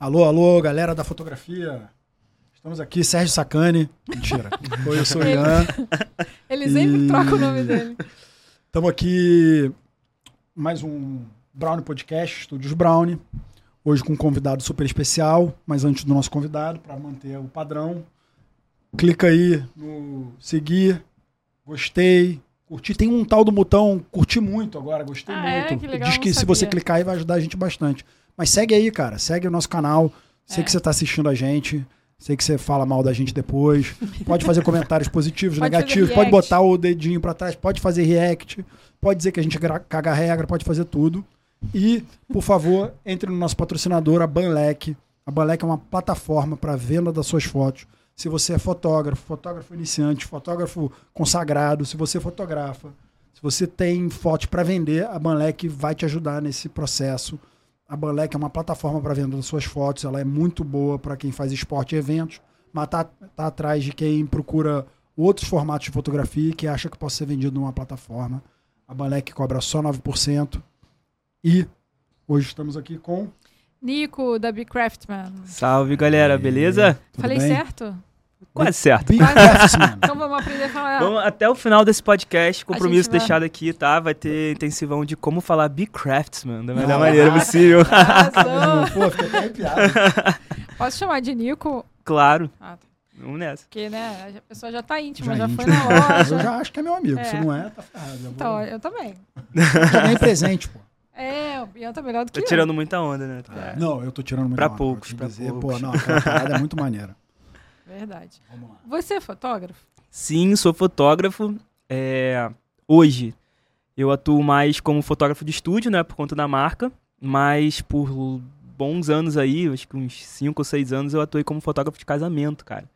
Alô, alô, galera da fotografia. Estamos aqui, Sérgio Sacani. Mentira. Oi, eu sou o Ian. Ele sempre E- troca o nome dele. Estamos aqui, mais um Brownie Podcast, Estúdios Brownie. Hoje com um convidado super especial, mas antes do nosso convidado, para manter o padrão, clica aí no seguir, gostei, curti. Tem um tal do botão curti muito agora, gostei Ah, é? muito. Que legal, Diz que se você clicar aí vai ajudar a gente bastante. Mas segue aí, cara, segue o nosso canal. Sei É. que você está assistindo a gente. Sei que você fala mal da gente depois. Pode fazer comentários positivos, Pode negativos. Pode botar o dedinho pra trás. Pode fazer react. Pode dizer que a gente caga a regra. Pode fazer tudo. E, por favor, entre no nosso patrocinador, a Banlec. A Banlec é uma plataforma para venda das suas fotos. Se você é fotógrafo, fotógrafo iniciante, fotógrafo consagrado, se você fotografa, se você tem fotos para vender, a Banlec vai te ajudar nesse processo. A Banlec é uma plataforma para venda das suas fotos, ela é muito boa para quem faz esporte e eventos, mas tá, tá atrás de quem procura outros formatos de fotografia e que acha que pode ser vendido numa plataforma. A Banlec cobra só 9%. E hoje estamos aqui com. Nico, da Be Craftman. Salve, galera, beleza? Tudo Falei bem? certo? Quase certo. Então vamos aprender a falar. Vamos até o final desse podcast, compromisso vai- deixado aqui, tá? Vai ter intensivão de como falar Be Craftsman da melhor Ah. maneira possível. Arrasou. Pô, fiquei até arrepiado. Posso chamar de Nico? claro, Ah, tá. vamos nessa. Porque, né, a pessoa já tá íntima, Já já, foi na Eu loja. já acho que é meu amigo. É. Se não é, tá ferrado. Vou... Então, eu também. Já ganhei presente, pô. É, o Ian tá melhor do que Tô eu. tirando muita onda, né? É. Não, eu tô tirando muito Pra onda, poucos, pra dizer. poucos. Pô, não, aquela parada é muito maneira. Verdade. Vamos lá. Você é fotógrafo? Sim, sou fotógrafo. É, Hoje eu atuo mais como fotógrafo de estúdio, né? Por conta da marca. Mas por bons anos aí, acho que uns 5 ou 6 anos, eu atuei como fotógrafo de casamento, cara.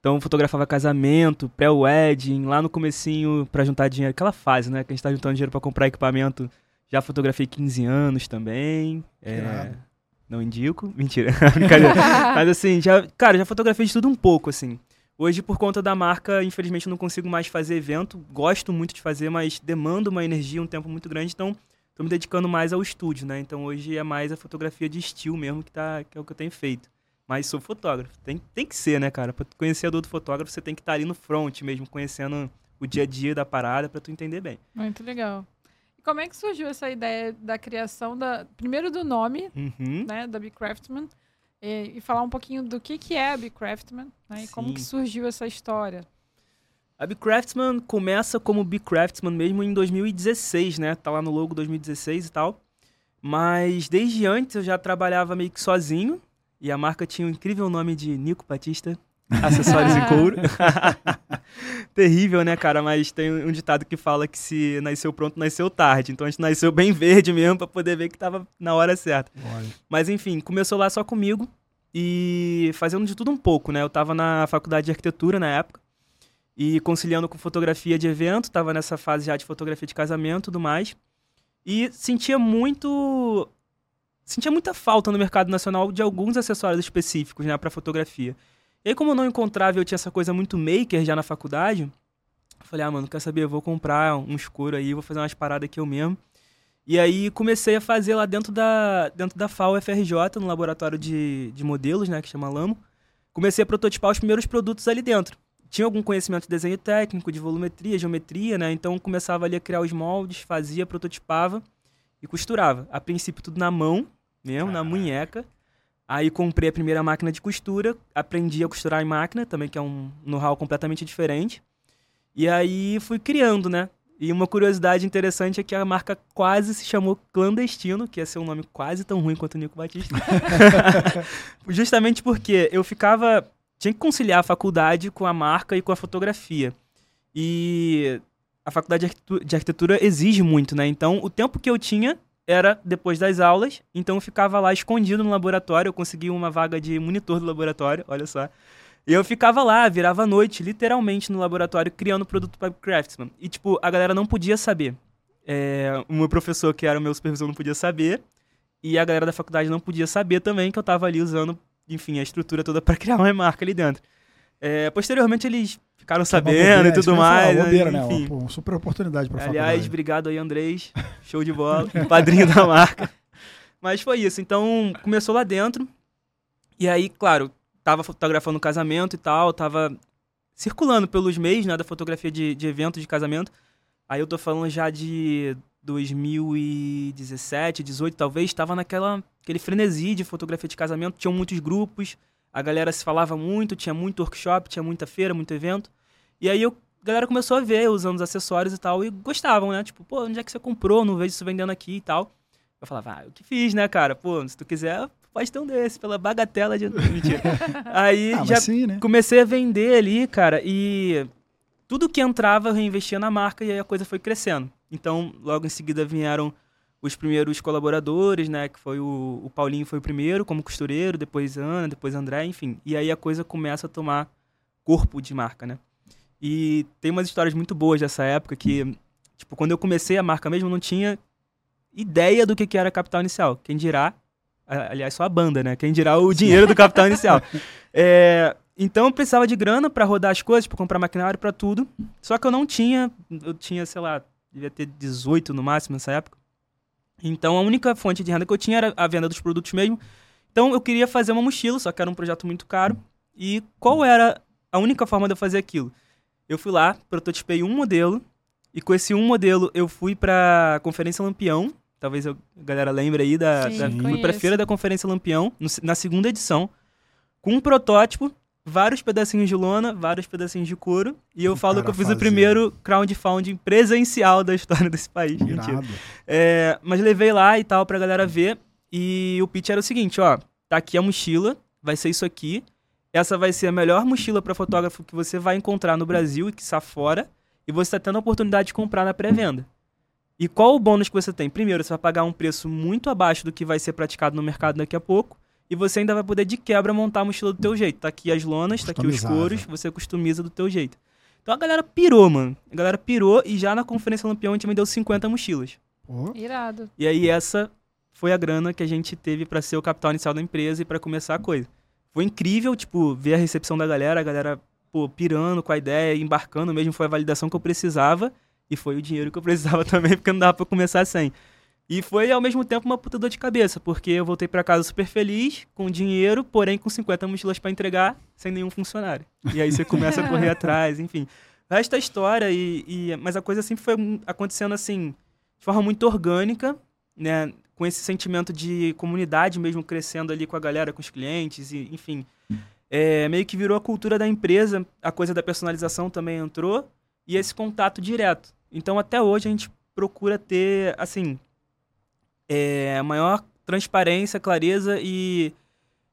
Então eu fotografava casamento, pré-wedding, lá no comecinho pra juntar dinheiro. Aquela fase, né? Que a gente tá juntando dinheiro pra comprar equipamento. Já fotografei 15 anos também. É, Irado. Não indico. Mentira. Mas assim, já, cara, já fotografei de tudo um pouco, assim. Hoje, por conta da marca, infelizmente eu não consigo mais fazer evento. Gosto muito de fazer, mas demanda uma energia, um tempo muito grande, então tô me dedicando mais ao estúdio, né? Então hoje é mais a fotografia de estilo mesmo, que, tá, que é o que eu tenho feito. Mas sou fotógrafo. Tem, tem que ser, né, cara? Tu conhecer do fotógrafo, você tem que estar ali no front mesmo, conhecendo o dia a dia da parada pra tu entender bem. Muito legal. E como é que surgiu essa ideia da criação da. Primeiro do nome, Uhum. né, da Be Craftman. E, e falar um pouquinho do que, que é a Be Craftman, né? E como que surgiu essa história. A Be Craftsman começa como Be Craftsman mesmo em 2016, né? Tá lá no logo 2016 e tal. Mas desde antes eu já trabalhava meio que sozinho. E a marca tinha o incrível nome de Nico Batista. Acessórios em couro. Terrível, né, cara? Mas tem um ditado que fala que se nasceu pronto, nasceu tarde. Então a gente nasceu bem verde mesmo pra poder ver que tava na hora certa. Olha. Mas enfim, começou lá só comigo e fazendo de tudo um pouco, né? Eu tava na faculdade de arquitetura na época e conciliando com fotografia de evento, tava nessa fase já de fotografia de casamento e tudo mais. E sentia muito sentia muita falta no mercado nacional de alguns acessórios específicos, né, para fotografia. E aí como eu não encontrava, eu tinha essa coisa muito maker já na faculdade, falei: "Ah, mano, quer saber, eu vou comprar um escuro aí, vou fazer umas paradas aqui eu mesmo". E aí comecei a fazer lá dentro da, dentro da FAO FRJ, no laboratório de, de modelos, né, que chama Lamo. Comecei a prototipar os primeiros produtos ali dentro. Tinha algum conhecimento de desenho técnico, de volumetria, geometria, né? Então começava ali a criar os moldes, fazia, prototipava e costurava. A princípio tudo na mão, mesmo, na munheca. Aí comprei a primeira máquina de costura, aprendi a costurar em máquina, também que é um know-how completamente diferente. E aí fui criando, né? E uma curiosidade interessante é que a marca quase se chamou Clandestino, que ia ser um nome quase tão ruim quanto o Nico Batista. Justamente porque eu ficava. Tinha que conciliar a faculdade com a marca e com a fotografia. E a faculdade de arquitetu- de arquitetura exige muito, né? Então, o tempo que eu tinha era depois das aulas, então eu ficava lá escondido no laboratório, eu consegui uma vaga de monitor do laboratório, olha só. E eu ficava lá, virava a noite, literalmente, no laboratório, criando produto para Craftsman. E, tipo, a galera não podia saber. É, o meu professor, que era o meu supervisor, não podia saber. E a galera da faculdade não podia saber também que eu tava ali usando, enfim, a estrutura toda para criar uma marca ali dentro. É, posteriormente, eles ficaram Uma sabendo bobeira, e é tudo falar, mais. né? bobeira, né? Enfim. Uma super oportunidade pra Aliás, faculdade. obrigado aí, Andrés. Show de bola. Padrinho da marca. Mas foi isso. Então, começou lá dentro. E aí, claro, tava fotografando o casamento e tal, tava circulando pelos meios, né, da fotografia de, de evento de casamento. Aí eu tô falando já de 2017, 18 talvez, tava naquela aquele frenesi de fotografia de casamento, tinham muitos grupos, a galera se falava muito, tinha muito workshop, tinha muita feira, muito evento. E aí eu, a galera começou a ver usando os acessórios e tal, e gostavam, né? Tipo, pô, onde é que você comprou? Não vejo isso vendendo aqui e tal. Eu falava, ah, eu que fiz, né, cara? Pô, se tu quiser, pode ter um desse, pela bagatela de. Mentira. Aí Ah, já sim, né? comecei a vender ali, cara, e tudo que entrava eu reinvestia na marca e aí a coisa foi crescendo. Então, logo em seguida vieram os primeiros colaboradores, né? Que foi o, o Paulinho foi o primeiro como costureiro, depois Ana, depois André, enfim. E aí a coisa começa a tomar corpo de marca, né? E tem umas histórias muito boas dessa época que, tipo, quando eu comecei a marca mesmo, eu não tinha ideia do que, que era capital inicial. Quem dirá, aliás, só a banda, né? Quem dirá o dinheiro do capital inicial. É, então eu precisava de grana pra rodar as coisas, pra comprar maquinário, pra tudo. Só que eu não tinha, eu tinha, sei lá, devia ter 18 no máximo nessa época. Então a única fonte de renda que eu tinha era a venda dos produtos mesmo. Então eu queria fazer uma mochila, só que era um projeto muito caro. E qual era a única forma de eu fazer aquilo? Eu fui lá, prototipei um modelo, e com esse um modelo eu fui pra Conferência Lampião. Talvez eu- a galera lembre aí da. Sim, da fui pra feira da Conferência Lampião, no na segunda edição, com um protótipo, vários pedacinhos de lona, vários pedacinhos de couro. E eu O falo que eu fiz fazia. o primeiro crowdfunding presencial da história desse país. Mentira. É, mas levei lá e tal pra galera ver. E o pitch era o seguinte, ó. Tá aqui a mochila, vai ser isso aqui. Essa vai ser a melhor mochila pra fotógrafo que você vai encontrar no Brasil e que está fora. E você tá tendo a oportunidade de comprar na pré-venda. E qual o bônus que você tem? Primeiro, você vai pagar um preço muito abaixo do que vai ser praticado no mercado daqui a pouco. E você ainda vai poder, de quebra, montar a mochila do teu jeito. Tá aqui as lonas, tá aqui os couros, você customiza do teu jeito. Então a galera pirou, mano. A galera pirou e já na Conferência Lampião a gente vendeu 50 mochilas. Pô, Irado. E aí essa foi a grana que a gente teve pra ser o capital inicial da empresa e pra começar a coisa. Foi incrível, tipo, ver a recepção da galera, a galera, pô, pirando com a ideia, embarcando mesmo, foi a validação que eu precisava e foi o dinheiro que eu precisava também, porque não dava pra começar sem. E foi ao mesmo tempo uma puta dor de cabeça, porque eu voltei pra casa super feliz, com dinheiro, porém com 50 mochilas pra entregar, sem nenhum funcionário. E aí você começa a correr atrás, enfim. O resto é história, e, e- mas a coisa sempre foi acontecendo assim, de forma muito orgânica, né? Com esse sentimento de comunidade mesmo crescendo ali com a galera, com os clientes, e, enfim. É, meio que virou a cultura da empresa, a coisa da personalização também entrou, e esse contato direto. Então, até hoje, a gente procura ter, assim, é, maior transparência, clareza e,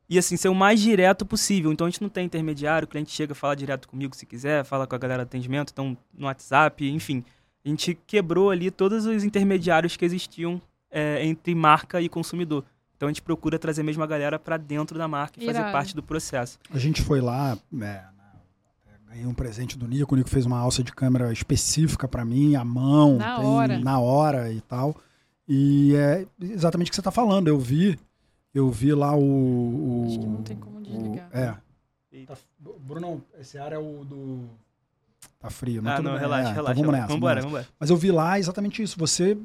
e, assim, ser o mais direto possível. Então, a gente não tem intermediário, o cliente chega, fala direto comigo se quiser, fala com a galera do atendimento, então, no WhatsApp, enfim. A gente quebrou ali todos os intermediários que existiam é, entre marca e consumidor. Então, a gente procura trazer mesmo a galera para dentro da marca e fazer Irado. parte do processo. A gente foi lá, é, ganhei um presente do Nico, o Nico fez uma alça de câmera específica pra mim, à mão, Na tem- hora. na hora e tal. E é exatamente o que você tá falando. Eu vi, eu vi lá o. o Acho que não tem como o- desligar. é. Eita. Tá- Bruno, esse ar é o do. Tá frio, mas Ah, tudo não, bem. relaxa, É, então relaxa. vamos relaxa. nessa, vambora, vamos nessa. vambora. Mas eu vi lá exatamente isso. Você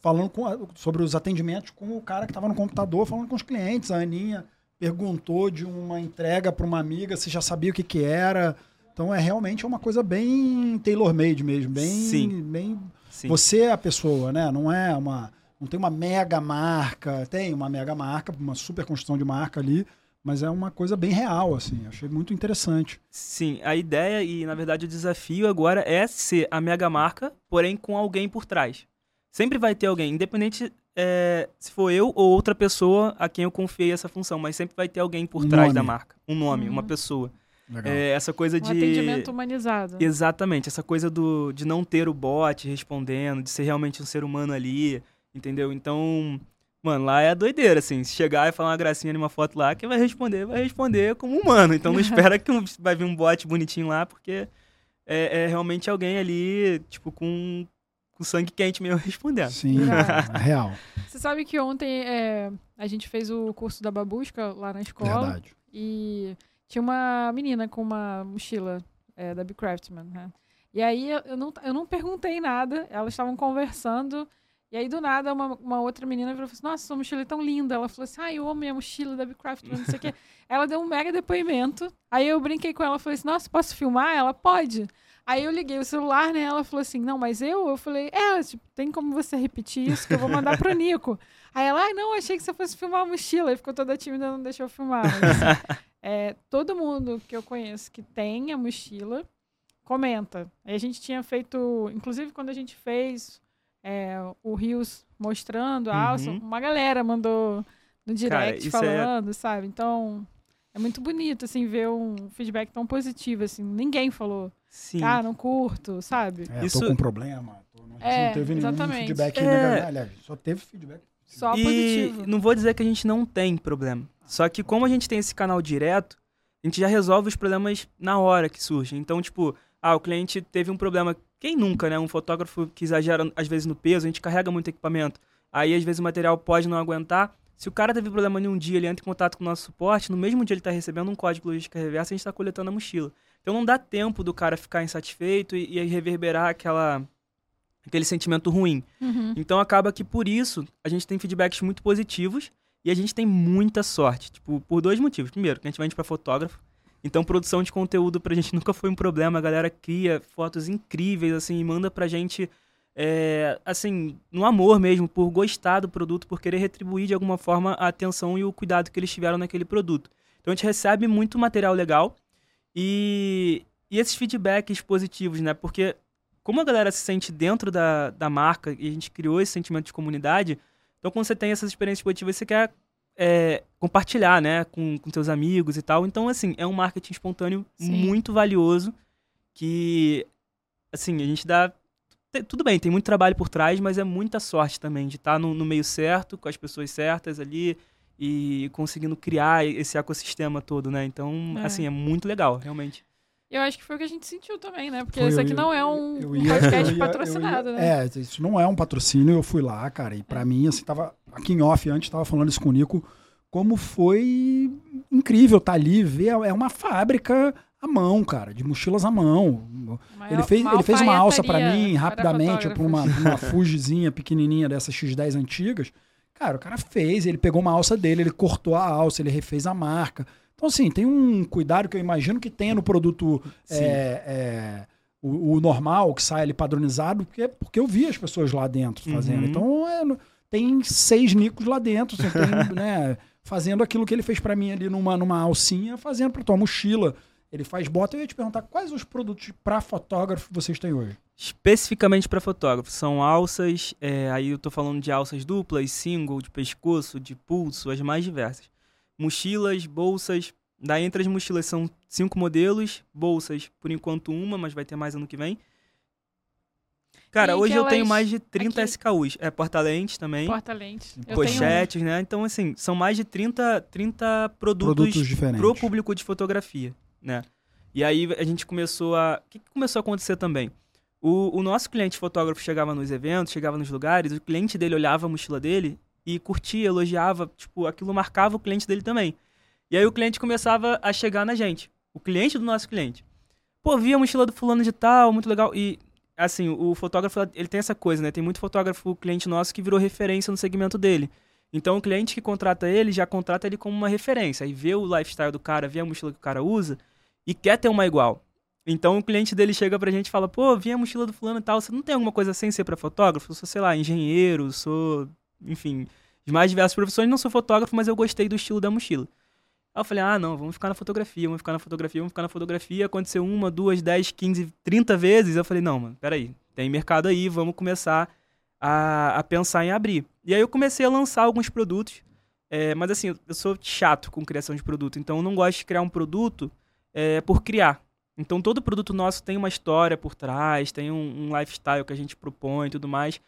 falando com sobre os atendimentos com o cara que estava no computador, falando com os clientes. A Aninha perguntou de uma entrega para uma amiga, se já sabia o que, que era. Então é realmente uma coisa bem tailor-made mesmo. Bem, Sim. bem. Sim. Você é a pessoa, né? Não é uma. Não tem uma mega marca. Tem uma mega marca, uma super construção de marca ali. Mas é uma coisa bem real, assim. Achei muito interessante. Sim, a ideia e, na verdade, o desafio agora é ser a mega marca, porém com alguém por trás. Sempre vai ter alguém, independente é, se for eu ou outra pessoa a quem eu confiei essa função, mas sempre vai ter alguém por Um trás nome. da marca. Um nome, Uhum. uma pessoa. É, essa coisa Um de. atendimento humanizado. Exatamente, essa coisa do, de não ter o bot respondendo, de ser realmente um ser humano ali, entendeu? Então, mano, lá é a doideira, assim. Se chegar e falar uma gracinha numa foto lá, quem vai responder, vai responder como humano. Então não espera que um- vai vir um bot bonitinho lá, porque é, é realmente alguém ali, tipo, com, com sangue quente mesmo respondendo. Sim, é real. Você sabe que ontem é, a gente fez o curso da babusca lá na escola. Verdade. E tinha uma menina com uma mochila é, da Craftman, né? E aí eu não, eu não perguntei nada, elas estavam conversando E aí, do nada, uma, uma outra menina falou assim: Nossa, sua mochila é tão linda. Ela falou assim: Ai, eu amo minha mochila da Bcraft, não sei o quê. Ela deu um mega depoimento. Aí eu brinquei com ela, falei assim: Nossa, posso filmar? Ela pode. Aí eu liguei o celular, né? Ela falou assim: Não, mas eu? Eu falei: É, tipo, tem como você repetir isso que eu vou mandar pro Nico. Aí ela: Ai, não, achei que você fosse filmar a mochila. Aí ficou toda tímida, não deixou eu filmar. Mas, assim, é, todo mundo que eu conheço que tem a mochila comenta. Aí a gente tinha feito, inclusive quando a gente fez é, o Rios mostrando a alça, Uhum. uma galera mandou no direct isso é- falando, sabe? Então é muito bonito assim ver um feedback tão positivo assim. Ninguém falou, Sim. ah, não curto, sabe? É, Isso- tô com problema. Tô, não, É, não teve nenhum exatamente. feedback É. negativo. Aliás, só teve feedback. Só e positivo. não vou dizer que a gente não tem problema. Só que como a gente tem esse canal direto, a gente já resolve os problemas na hora que surgem. Então, tipo, ah, o cliente teve um problema. Quem nunca, né? Um fotógrafo que exagera às vezes no peso, a gente carrega muito equipamento. Aí às vezes o material pode não aguentar. Se o cara teve problema em um dia, ele entra em contato com o nosso suporte, no mesmo dia ele está recebendo um código logística reversa, a gente está coletando a mochila. Então não dá tempo do cara ficar insatisfeito e, e reverberar aquela, aquele sentimento ruim. Uhum. Então acaba que por isso a gente tem feedbacks muito positivos e a gente tem muita sorte. Tipo, por dois motivos. Primeiro, que a gente vende para fotógrafo. Então produção de conteúdo pra gente nunca foi um problema. A galera cria fotos incríveis, assim, e manda pra gente, é, assim, no amor mesmo, por gostar do produto, por querer retribuir de alguma forma a atenção e o cuidado que eles tiveram naquele produto. Então a gente recebe muito material legal e, e esses feedbacks positivos, né? Porque como a galera se sente dentro da, da marca e a gente criou esse sentimento de comunidade, então quando você tem essas experiências positivas, você quer é, compartilhar, né, com, com seus amigos e tal. Então, assim, é um marketing espontâneo Sim. muito valioso que, assim, a gente dá... Tudo bem, tem muito trabalho por trás, mas é muita sorte também de estar no, no meio certo, com as pessoas certas ali e conseguindo criar esse ecossistema todo, né? Então, É. assim, é muito legal, realmente. Eu acho que foi o que a gente sentiu também, né? Porque Foi, isso aqui eu- não é um, eu ia- podcast ia- patrocinado, né? É, isso não é um patrocínio, eu fui lá, cara, e pra mim, assim, tava aqui em off antes, tava falando isso com o Nico, como foi incrível estar ali, ver, é uma fábrica à mão, cara, de mochilas à mão. Maior- Ele fez, uma ele fez uma alça pra alfaiataria mim, para rapidamente, pra uma, uma Fujizinha pequenininha dessas X10 antigas. Cara, o cara fez, ele pegou uma alça dele, ele cortou a alça, ele refez a marca. Então, assim, tem um cuidado que eu imagino que tenha no produto é, é, o, o normal, que sai ali padronizado, porque, porque eu vi as pessoas lá dentro fazendo. Uhum. Então, é, tem seis nicos lá dentro, assim, tem, né, fazendo aquilo que ele fez pra mim ali numa, numa alcinha, fazendo pra tua mochila. Ele faz bota. Eu ia te perguntar quais os produtos pra fotógrafo vocês têm hoje? Especificamente para fotógrafo, são alças, é, aí eu tô falando de alças duplas, single, de pescoço, de pulso, as mais diversas. Mochilas, bolsas, daí entre as mochilas são cinco modelos, bolsas por enquanto uma, mas vai ter mais ano que vem. Cara, E hoje eu tenho mais de 30 aqui- SKUs, é porta-lente também, Porta-lente. Eu tenho pochetes, né? Então assim, são mais de 30, 30 produtos, Produtos diferentes. pro público de fotografia, né? E aí a gente começou a... O que, que começou a acontecer também? O, o nosso cliente fotógrafo chegava nos eventos, chegava nos lugares, o cliente dele olhava a mochila dele e curtia, elogiava, tipo, aquilo marcava o cliente dele também. E aí o cliente começava a chegar na gente, o cliente do nosso cliente. Pô, vi a mochila do fulano de tal, muito legal. E, assim, o fotógrafo, ele tem essa coisa, né? Tem muito fotógrafo, cliente nosso, que virou referência no segmento dele. Então o cliente que contrata ele, já contrata ele como uma referência. Aí vê o lifestyle do cara, vê a mochila que o cara usa e quer ter uma igual. Então o cliente dele chega pra gente e fala: pô, vi a mochila do fulano e tal, você não tem alguma coisa sem ser pra fotógrafo? Eu sou, sei lá, engenheiro, sou, enfim, mais diversas profissões, não sou fotógrafo, mas eu gostei do estilo da mochila. Aí eu falei: ah, não, vamos ficar na fotografia, vamos ficar na fotografia, vamos ficar na fotografia. Aconteceu uma, duas, dez, quinze, trinta vezes. Eu falei: não, mano, peraí, tem mercado aí, vamos começar a, a pensar em abrir. E aí eu comecei a lançar alguns produtos. É, mas assim, eu sou chato com criação de produto, então eu não gosto de criar um produto é, por criar. Então todo produto nosso tem uma história por trás, tem um, um lifestyle que a gente propõe e tudo mais.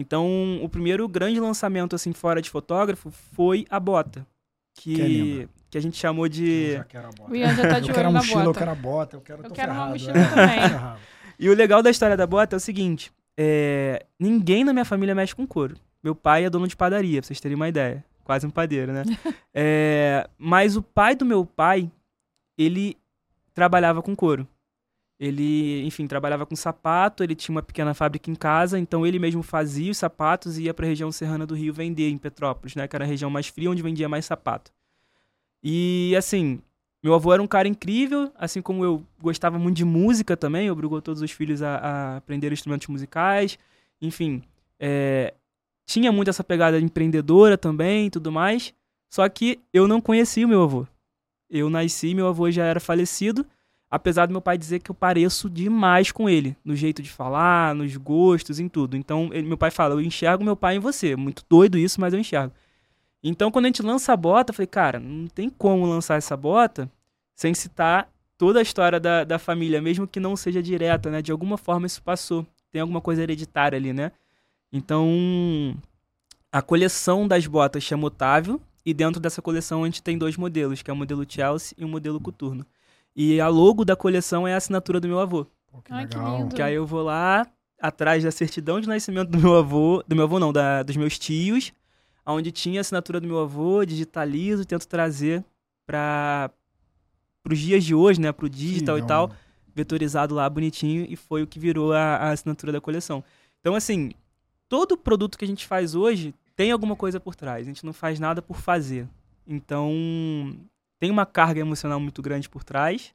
Então o primeiro grande lançamento assim fora de fotógrafo foi a bota, Que é que, que a gente chamou Eu de já quero a bota. O Ian já tá de eu quero a olho na mochila, eu bota. quero a bota, eu quero. Eu quero uma ferrado, mochila é. também. E o legal da história da bota é o seguinte: é, ninguém na minha família mexe com couro. Meu pai é dono de padaria, pra vocês terem uma ideia. Quase um padeiro, né? É, mas o pai do meu pai, ele trabalhava com couro. Ele, enfim, trabalhava com sapato, ele tinha uma pequena fábrica em casa, então ele mesmo fazia os sapatos e ia para a região serrana do Rio vender em Petrópolis, né, que era a região mais fria onde vendia mais sapato. E assim, meu avô era um cara incrível, assim como eu gostava muito de música também, obrigou todos os filhos a, a aprender instrumentos musicais, enfim, é, tinha muito essa pegada empreendedora também e tudo mais. Só que eu não conhecia o meu avô. Eu nasci, meu avô já era falecido, apesar do meu pai dizer que eu pareço demais com ele, no jeito de falar, nos gostos, em tudo. Então, ele, meu pai fala: Eu enxergo meu pai em você. Muito doido isso, mas eu enxergo. Então, quando a gente lança a bota, eu falei: Cara, não tem como lançar essa bota sem citar toda a história da, da família, mesmo que não seja direta, né? De alguma forma isso passou. Tem alguma coisa hereditária ali, né? Então, a coleção das botas chama Otávio, e dentro dessa coleção a gente tem dois modelos, que é o modelo Chelsea e o modelo Coturno. E a logo da coleção é a assinatura do meu avô. Pô, que Ai, que lindo. Que aí eu vou lá, atrás da certidão de nascimento do meu avô, do meu avô não, da, dos meus tios, onde tinha a assinatura do meu avô, digitalizo, tento trazer para os dias de hoje, né, pro digital Sim, e é tal, vetorizado lá bonitinho e foi o que virou a, a assinatura da coleção. Então, assim, todo produto que a gente faz hoje tem alguma coisa por trás. A gente não faz nada por fazer. Então, tem uma carga emocional muito grande por trás.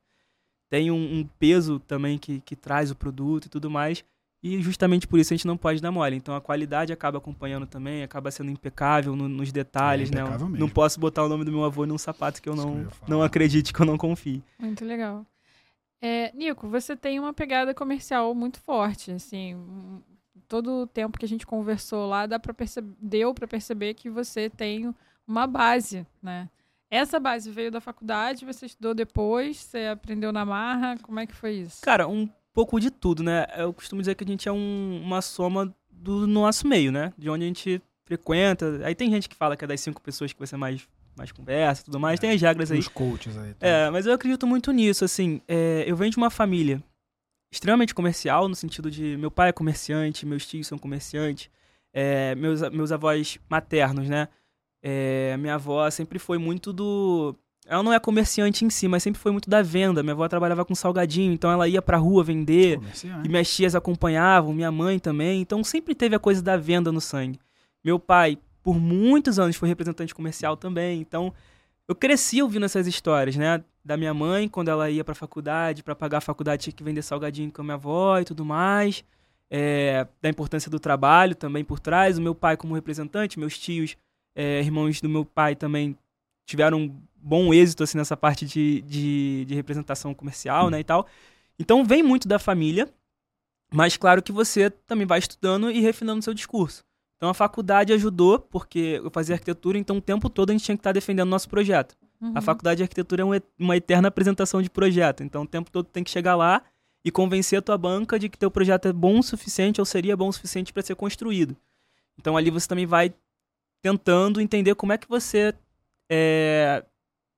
Tem um, um peso também que, que traz o produto e tudo mais. E justamente por isso a gente não pode dar mole. Então a qualidade acaba acompanhando também, acaba sendo impecável no- nos detalhes, né? impecável Eu mesmo. Não posso botar o nome do meu avô num sapato que eu que eu não, não acredite, que eu não confie. Muito legal. É, Nico, você tem uma pegada comercial muito forte, assim, todo o tempo que a gente conversou lá, dá para perceber, deu para perceber que você tem uma base, né? Essa base veio da faculdade, você estudou depois, você aprendeu na marra, como é que foi isso? Cara, um pouco de tudo, né? Eu costumo dizer que a gente é um- uma soma do nosso meio, né? De onde a gente frequenta. Aí tem gente que fala que é das cinco pessoas que você mais, mais conversa e tudo mais. Tem as regras aí. Os coaches aí. tá? É, mas eu acredito muito nisso, assim. é, eu venho de uma família extremamente comercial, no sentido de meu pai é comerciante, meus tios são comerciantes, é, meus, meus avós maternos, né? É, minha avó sempre foi muito do. Ela não é comerciante em si, mas sempre foi muito da venda. Minha avó trabalhava com salgadinho, então ela ia pra rua vender. E minhas tias acompanhavam, minha mãe também. Então sempre teve a coisa da venda no sangue. Meu pai, por muitos anos, foi representante comercial também. Então eu cresci ouvindo essas histórias, né? Da minha mãe, quando ela ia pra faculdade, pra pagar a faculdade, tinha que vender salgadinho com a minha avó e tudo mais. É, da importância do trabalho também por trás. O meu pai, como representante, meus tios, é, irmãos do meu pai também tiveram um bom êxito assim, nessa parte de, de, de representação comercial, né? E tal. Então vem muito da família. Mas claro que você também vai estudando e refinando seu discurso. Então a faculdade ajudou, porque eu fazia arquitetura, então o tempo todo a gente tinha que estar defendendo o nosso projeto. Uhum. A faculdade de arquitetura é uma eterna apresentação de projeto. Então o tempo todo tem que chegar lá e convencer a tua banca de que teu projeto é bom o suficiente ou seria bom o suficiente para ser construído. Então ali você também vai tentando entender como é que você é,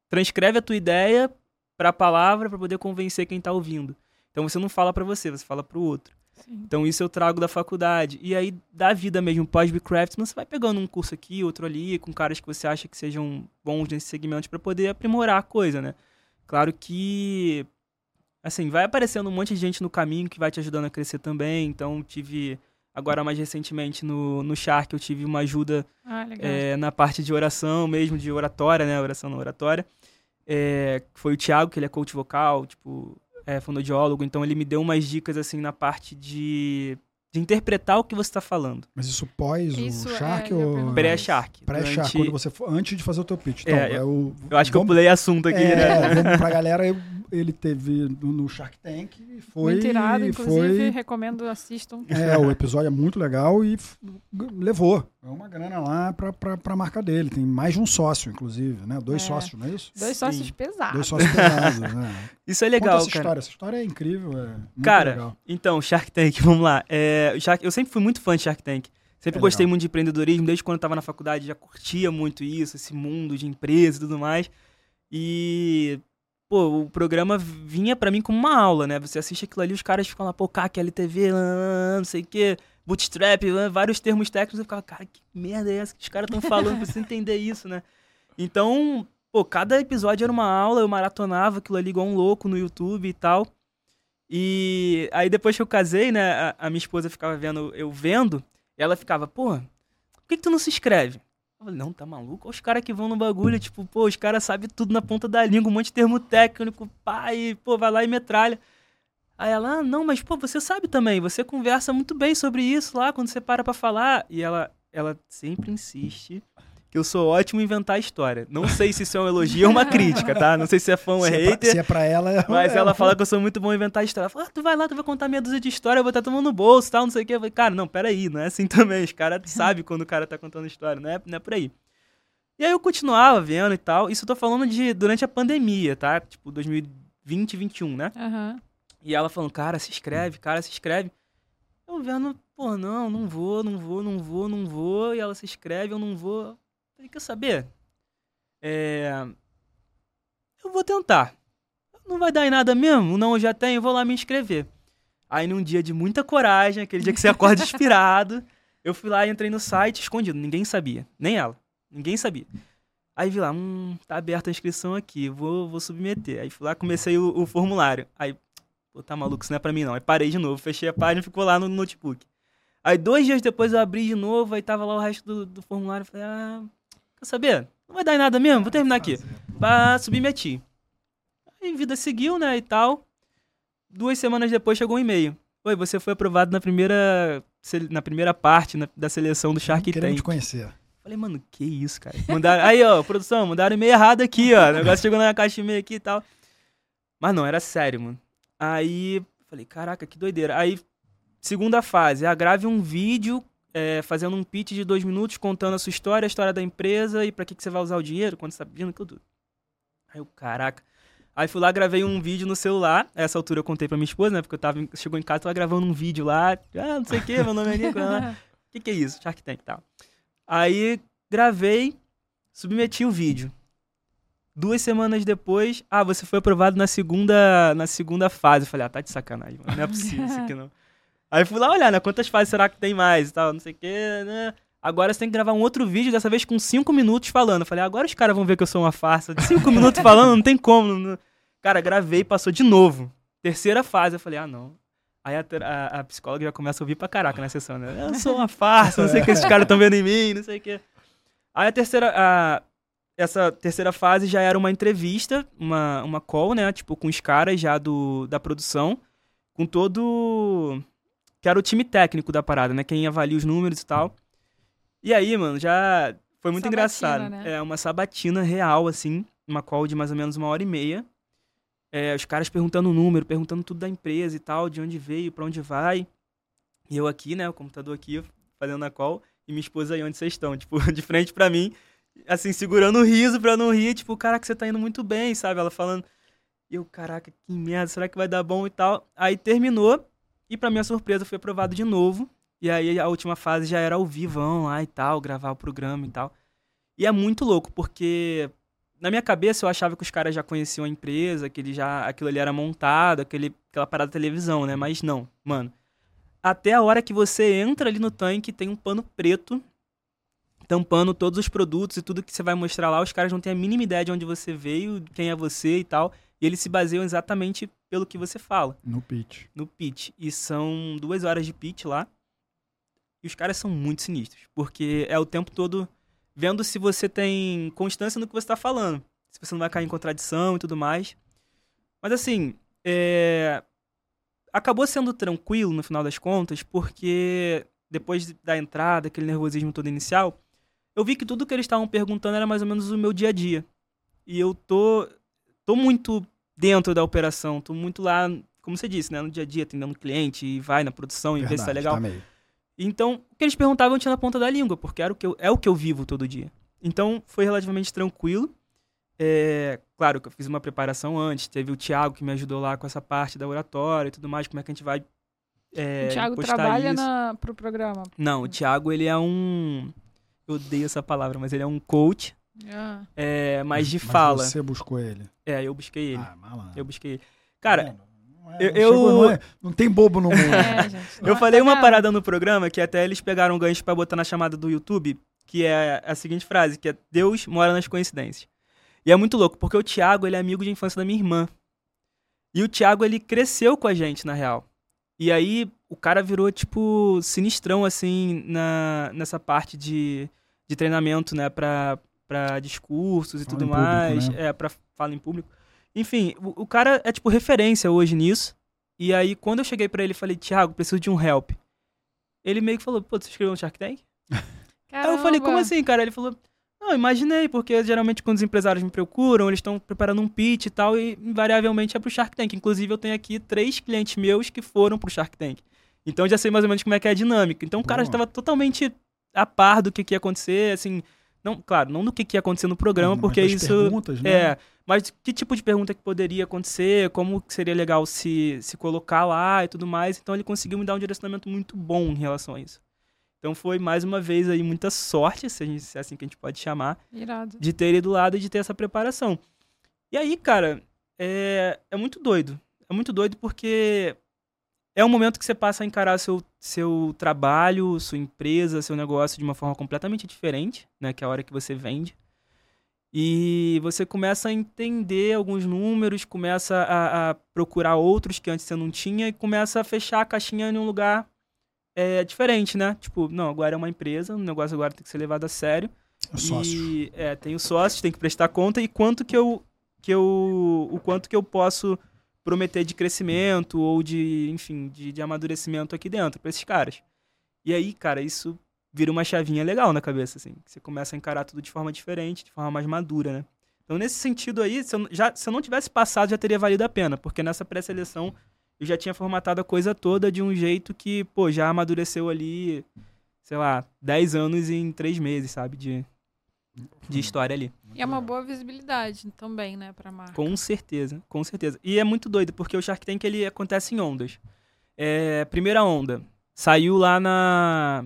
transcreve a tua ideia para a palavra para poder convencer quem está ouvindo. Então você não fala para você, você fala para o outro. Sim. Então isso eu trago da faculdade. E aí, da vida mesmo, pós-Craftsman, você vai pegando um curso aqui, outro ali, com caras que você acha que sejam bons nesse segmento para poder aprimorar a coisa, né? Claro que, assim, vai aparecendo um monte de gente no caminho que vai te ajudando a crescer também. Então, tive, agora mais recentemente no, no Shark, eu tive uma ajuda Ah, é, na parte de oração mesmo, de oratória, né? Oração não oratória. É, foi o Thiago, que ele é coach vocal, tipo, é fonoaudiólogo, então ele me deu umas dicas, assim, na parte de, de interpretar o que você tá falando. Mas isso pós Isso, o é, Shark eu ia ou... Pré-Shark. Pré-Shark, Durante- quando você for, antes de fazer o teu pitch. Então, É, é, o, Eu acho que eu vamos- pulei assunto aqui, é, né? vamos pra galera, eu- ele teve no, no Shark Tank e foi... Muito irado, inclusive, foi recomendo, assistam. É, o episódio é muito legal e levou. É uma grana lá pra, pra, pra marca dele. Tem mais de um sócio, inclusive, né? Dois É. sócios, não é isso? Dois Sim. sócios pesados. Dois sócios pesados, né? Isso é Conta legal, essa cara. história. Essa história é incrível, é muito Cara, legal. Então, Shark Tank, vamos lá. É, Shark- eu sempre fui muito fã de Shark Tank. Sempre É gostei legal. muito de empreendedorismo, desde quando eu tava na faculdade já curtia muito isso, esse mundo de empresa e tudo mais. E, pô, o programa vinha pra mim como uma aula, né? Você assiste aquilo ali, os caras ficam lá, pô, CAC, LTV, não sei o quê, bootstrap, vários termos técnicos. Eu ficava, cara, que merda é essa que os caras estão falando pra você entender isso, né? Então, pô, cada episódio era uma aula, eu maratonava aquilo ali igual um louco no YouTube e tal. E aí depois que eu casei, né, a, a minha esposa ficava vendo eu vendo, ela ficava, pô, por que, que tu não se inscreve? Eu falei, não, tá maluco? Os caras que vão no bagulho, tipo, pô, os caras sabem tudo na ponta da língua, um monte de termo técnico, e, pô, vai lá e metralha. Aí ela, ah, não, mas, pô, você sabe também, você conversa muito bem sobre isso lá, quando você para pra falar. E ela, ela sempre insiste que eu sou ótimo em inventar história. Não sei se isso é um elogio ou uma crítica, tá? Não sei se é fã ou é se, é hater. pra, se é pra ela, é... Mas ela fala que eu sou muito bom em inventar história. Ela fala, ah, tu vai lá, tu vai contar meia dúzia de história, eu vou estar tomando no bolso tal, não sei o quê. Eu falei, cara, não, peraí, não é assim também. Os caras sabem quando o cara tá contando história, não é, não é por aí. E aí eu continuava vendo e tal. Isso eu tô falando de durante a pandemia, tá? Tipo, 2020 2021, né? Aham. E ela falando, cara, se inscreve, cara, se inscreve. Eu vendo, pô, não, não vou, não vou, não vou, não vou. E ela se inscreve, eu não vou. Falei, quer saber? É... Eu vou tentar. Não vai dar em nada mesmo? Não, eu já tenho, eu vou lá me inscrever. Aí num dia de muita coragem, aquele dia que você acorda inspirado, eu fui lá e entrei no site escondido. Ninguém sabia, nem ela. Ninguém sabia. Aí vi lá, hum, tá aberta a inscrição aqui, vou, vou submeter. Aí fui lá, comecei o, o formulário. Aí, pô, tá maluco, isso não é pra mim não. Aí parei de novo, fechei a página e ficou lá no notebook. Aí dois dias depois eu abri de novo, aí tava lá o resto do, do formulário. Falei, ah, quer saber? Não vai dar em nada mesmo, vou terminar aqui. Pra submeter. Aí vida seguiu, né, e tal. Duas semanas depois chegou um e-mail. Oi, você foi aprovado na primeira, na primeira parte na- da seleção do Shark Tank. te conhecer. Falei, mano, que isso, cara? Mandaram... Aí, ó, produção, mandaram e-mail errado aqui, ó. O negócio chegou na caixa de e-mail aqui e tal. Mas não, era sério, mano. Aí, falei, caraca, que doideira. Aí, segunda fase, ah, grave um vídeo é, fazendo um pitch de dois minutos, contando a sua história, a história da empresa e pra que, que você vai usar o dinheiro, quando você tá pedindo, tudo. Aí eu, caraca. Aí fui lá, gravei um vídeo no celular. A essa altura eu contei pra minha esposa, né? Porque eu tava, em- chegou em casa, tava gravando um vídeo lá. Ah, não sei o que, meu nome é Nico. O que, que é isso? Shark Tank e tal. Aí gravei, submeti o vídeo. Duas semanas depois, ah, você foi aprovado na segunda, na segunda fase. Eu falei, ah, tá de sacanagem, mano. Não é possível isso aqui não. Aí fui lá olhar, né? Quantas fases será que tem mais e tal, não sei o quê, né? Agora você tem que gravar um outro vídeo, dessa vez com cinco minutos falando. Falei, agora os caras vão ver que eu sou uma farsa. De cinco minutos falando, não tem como. não- Cara, gravei, passou de novo. Terceira fase, eu falei, ah, não. Aí a, a- a psicóloga já começa a ouvir pra caraca na sessão, né? Eu sou uma farsa, não sei o que esses caras estão vendo em mim, não sei o que. Aí a terceira, a- essa terceira fase já era uma entrevista, uma, uma call, né? Tipo, com os caras já do, da produção, com todo. Que era o time técnico da parada, né? Quem avalia os números e tal. E aí, mano, já foi muito Sabatina, engraçado. né? É uma sabatina real, assim, uma call de mais ou menos uma hora e meia. É, os caras perguntando o número, perguntando tudo da empresa e tal, de onde veio, pra onde vai. E eu aqui, né, o computador aqui, fazendo a call, e minha esposa aí onde vocês estão, tipo, de frente pra mim, assim, segurando o riso pra não rir, tipo, caraca, você tá indo muito bem, sabe? Ela falando. Eu, caraca, que merda, será que vai dar bom e tal? Aí terminou, e pra minha surpresa, fui aprovado de novo. E aí a última fase já era ao vivão lá e tal, gravar o programa e tal. E é muito louco, porque na minha cabeça eu achava que os caras já conheciam a empresa, que ele já, aquilo ali era montado, aquele, aquela parada televisão, né? Mas não, mano. Até a hora que você entra ali no tanque, tem um pano preto tampando todos os produtos e tudo que você vai mostrar lá. Os caras não têm a mínima ideia de onde você veio, quem é você e tal. E eles se baseiam exatamente pelo que você fala No pitch. no pitch. E são duas horas de pitch lá. E os caras são muito sinistros. Porque é o tempo todo vendo se você tem constância no que você tá falando. Se você não vai cair em contradição e tudo mais. Mas assim, é... acabou sendo tranquilo no final das contas, porque depois da entrada, aquele nervosismo todo inicial, eu vi que tudo que eles estavam perguntando era mais ou menos o meu dia a dia. E eu tô, tô muito dentro da operação, tô muito lá, como você disse, né, no dia a dia, atendendo cliente, e vai na produção e vê se tá Verdade, legal. tá meio. Então, o que eles perguntavam eu tinha na ponta da língua, porque era o que eu, é o que eu vivo todo dia. Então, foi relativamente tranquilo. É, claro que eu fiz uma preparação antes, teve o Thiago que me ajudou lá com essa parte da oratória e tudo mais, como é que a gente vai é, o Thiago trabalha isso. na, pro programa. Não, o Thiago, ele é um... Eu odeio essa palavra, mas ele é um coach, Ah. é, mas de Mas fala. Você buscou ele. É, eu busquei ele. Ah, malandro. Eu busquei ele. Cara, Tá? Não é- eu- não chegou, eu- não, é- não tem bobo no mundo. É, gente. Eu Tá falei uma vendo? parada no programa que até eles pegaram um gancho pra botar na chamada do YouTube, que é a seguinte frase, que é Deus mora nas coincidências. E é muito louco, porque o Thiago, ele é amigo de infância da minha irmã. E o Thiago, ele cresceu com a gente, na real. E aí, o cara virou, tipo, sinistrão, assim, na, nessa parte de, de treinamento, né? Pra, pra discursos e Fala tudo em público, mais. né? É, pra fala em público. Enfim, o, o cara é, tipo, referência hoje nisso. E aí, quando eu cheguei pra ele e falei, Thiago, preciso de um help. Ele meio que falou, pô, você escreveu no Shark Tank? Aí eu falei, como Caramba. assim, cara? Ele falou, não, imaginei, porque geralmente quando os empresários me procuram, eles estão preparando um pitch e tal, e invariavelmente é pro Shark Tank. Inclusive, eu tenho aqui três clientes meus que foram pro Shark Tank. Então, eu já sei mais ou menos como é que é a dinâmica. Então, o cara estava totalmente a par do que, que ia acontecer, assim... Não, claro, não do que, que ia acontecer no programa, Mas porque isso... perguntas, né? É, mas que tipo de pergunta que poderia acontecer, como que seria legal se, se colocar lá e tudo mais. Então ele conseguiu me dar um direcionamento muito bom em relação a isso. Então foi mais uma vez aí muita sorte, se, a gente, se é assim que a gente pode chamar, Irado. de ter ele do lado e de ter essa preparação. E aí, cara, é, é muito doido. É muito doido porque é um momento que você passa a encarar seu, seu trabalho, sua empresa, seu negócio de uma forma completamente diferente, né? Que é a hora que você vende. E você começa a entender alguns números, começa a, a procurar outros que antes você não tinha e começa a fechar a caixinha em um lugar é, diferente, né? Tipo, não, agora é uma empresa, o negócio agora tem que ser levado a sério. Sócios. E, é, tem os sócios, tem que prestar conta e quanto que eu, que eu, o quanto que eu posso prometer de crescimento ou de, enfim, de, de amadurecimento aqui dentro pra esses caras. E aí, cara, isso vira uma chavinha legal na cabeça, assim. Você começa a encarar tudo de forma diferente, de forma mais madura, né? Então, nesse sentido aí, se eu, já, se eu não tivesse passado, já teria valido a pena, porque nessa pré-seleção eu já tinha formatado a coisa toda de um jeito que, pô, já amadureceu ali, sei lá, 10 anos em 3 meses, sabe? De, de história ali. E é uma boa visibilidade também, né, pra marca. Com certeza, com certeza. E é muito doido, porque o Shark Tank ele acontece em ondas. É, primeira onda, saiu lá na.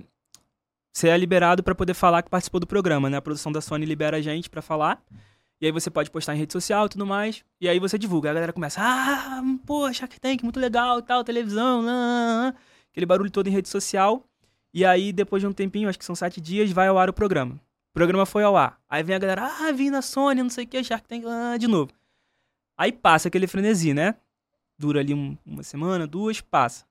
Você é liberado para poder falar que participou do programa, né? A produção da Sony libera a gente para falar. E aí você pode postar em rede social e tudo mais. E aí você divulga. A galera começa, ah, pô, Shark Tank, muito legal e tal, televisão, lá, lá, lá." aquele barulho todo em rede social. E aí, depois de um tempinho, acho que são sete dias, vai ao ar o programa. O programa foi ao ar. Aí vem a galera, ah, vim na Sony, não sei o que, Shark Tank, ah, de novo. Aí passa aquele frenesi, né? Dura ali um- uma semana, duas, passa.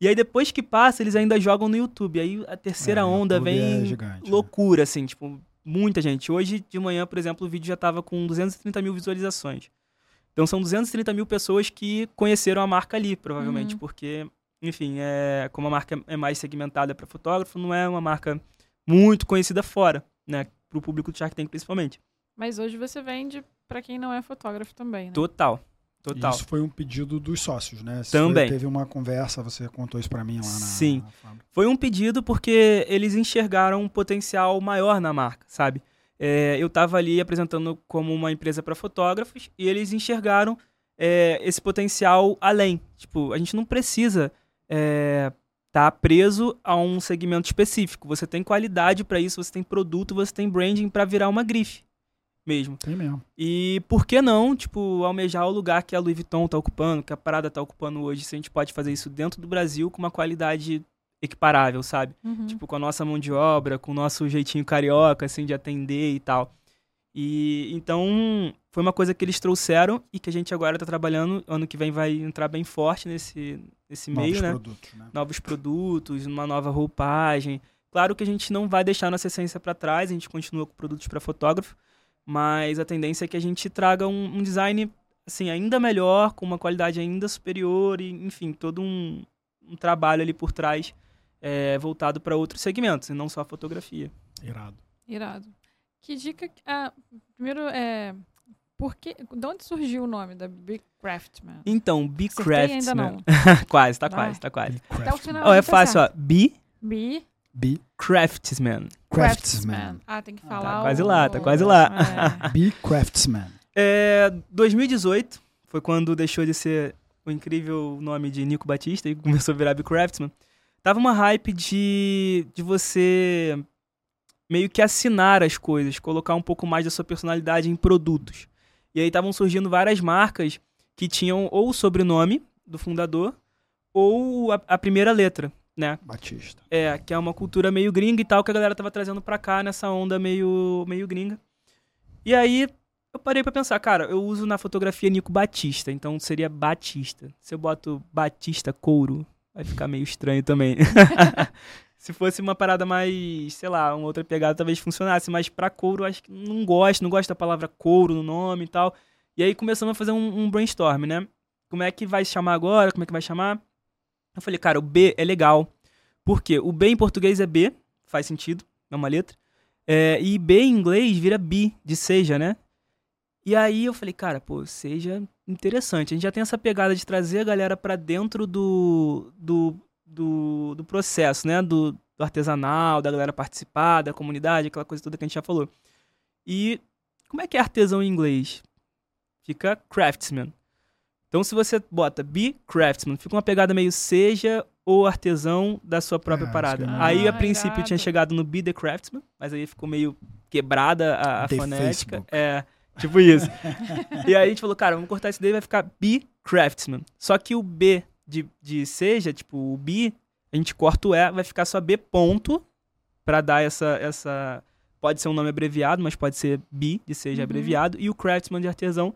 E aí depois que passa, eles ainda jogam no YouTube. Aí a terceira É, onda YouTube é vem gigante, né? loucura, assim, tipo, muita gente. Hoje de manhã, por exemplo, o vídeo já tava com 230 mil visualizações. Então são 230 mil pessoas que conheceram a marca ali, provavelmente, Uhum. porque, enfim, é, como a marca é mais segmentada para fotógrafo, não é uma marca muito conhecida fora, né? Pro público do Shark Tank, principalmente. Mas hoje você vende pra quem não é fotógrafo também, né? Total. Total. Isso foi um pedido dos sócios, né? Isso Também. teve uma conversa, você contou isso pra mim lá na, Sim. na. Foi um pedido porque eles enxergaram um potencial maior na marca, sabe? É, eu estava ali apresentando como uma empresa para fotógrafos e eles enxergaram é, esse potencial além. Tipo, a gente não precisa estar preso a um segmento específico. Você tem qualidade para isso, você tem produto, você tem branding para virar uma grife mesmo. Tem mesmo. E por que não, tipo, almejar o lugar que a Louis Vuitton tá ocupando, que a Parada tá ocupando hoje, se a gente pode fazer isso dentro do Brasil com uma qualidade equiparável, sabe? Uhum. Tipo, com a nossa mão de obra, com o nosso jeitinho carioca, assim, de atender e tal. E então foi uma coisa que eles trouxeram e que a gente agora tá trabalhando. Ano que vem vai entrar bem forte nesse, nesse Novos meio, né? produtos, né? novos produtos, uma nova roupagem. Claro que a gente não vai deixar nossa essência para trás, a gente continua com produtos para fotógrafo, mas a tendência é que a gente traga um, um design assim ainda melhor, com uma qualidade ainda superior e, enfim, todo um, um trabalho ali por trás é, voltado para outros segmentos, e não só a fotografia. Irado. Irado. Que dica. que- Ah, primeiro, é. Por que, de onde surgiu o nome da Big Craftman? Então, Be Acertei ainda Craftsman. não. quase, tá quase, tá quase. Até o final. Vai é fácil, ó. Be Be Be Craftsman. Craftsman. Ah, tem que Ah, falar. tá quase lá, tá quase lá. É. Be Craftsman. É, 2018 foi quando deixou de ser o incrível nome de Nico Batista e começou a virar Be Craftsman. Tava uma hype de, de você meio que assinar as coisas, colocar um pouco mais da sua personalidade em produtos. E aí estavam surgindo várias marcas que tinham ou o sobrenome do fundador ou a, a primeira letra, né? Batista. É, que é uma cultura meio gringa e tal, que a galera tava trazendo pra cá nessa onda meio, meio gringa. E aí eu parei pra pensar, cara, eu uso na fotografia Nico Batista, então seria Batista. Se eu boto Batista couro, vai ficar meio estranho também. Se fosse uma parada mais, sei lá, uma outra pegada, talvez funcionasse, mas pra couro, acho que não gosto, não gosto da palavra couro no nome e tal. E aí começamos a fazer um, um brainstorm, né? Como é que vai chamar agora? Como é que vai chamar? Eu falei, cara, o B é legal. Por quê? O B em português é B, faz sentido, é uma letra. É, e B em inglês vira B, de seja, né? E aí eu falei, cara, pô, seja interessante. A gente já tem essa pegada de trazer a galera para dentro do, do, do, do processo, né? Do, do, artesanal, da galera participar, da comunidade, aquela coisa toda que a gente já falou. E como é que é artesão em inglês? Fica craftsman. Então, se você bota be craftsman, fica uma pegada meio seja o artesão da sua própria Ah, parada. que eu- aí, a Ah, princípio, irado. tinha chegado no be the craftsman, mas aí ficou meio quebrada a, a fonética. Facebook. É, tipo isso. e aí a gente falou, cara, vamos cortar isso daí, vai ficar be craftsman. Só que o B de, de seja, tipo, o be, a gente corta o E, vai ficar só B ponto, pra dar essa, essa... Pode ser um nome abreviado, mas pode ser B, de seja Uhum. abreviado, e o craftsman de artesão,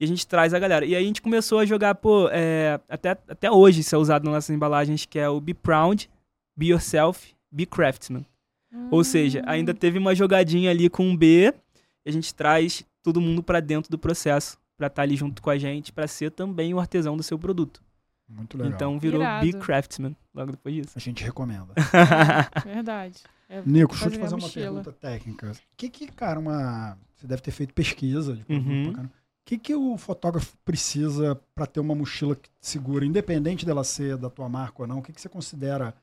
e a gente traz a galera. E aí a gente começou a jogar, pô, é, até, até hoje isso é usado nas nossas embalagens, que é o Be Proud, Be Yourself, Be Craftsman. Ou seja, ainda teve uma jogadinha ali com um B, e a gente traz todo mundo pra dentro do processo, pra estar ali junto com a gente, pra ser também o artesão do seu produto. Muito legal. Então virou Irado. Be Craftsman logo depois disso. a gente recomenda. Verdade. É, Nico, deixa eu te fazer uma mochila. pergunta técnica. O que que, cara, uma... Você deve ter feito pesquisa de Uhum. pra caramba. O que que o fotógrafo precisa para ter uma mochila que segura, independente dela ser da tua marca ou não? O que que você considera?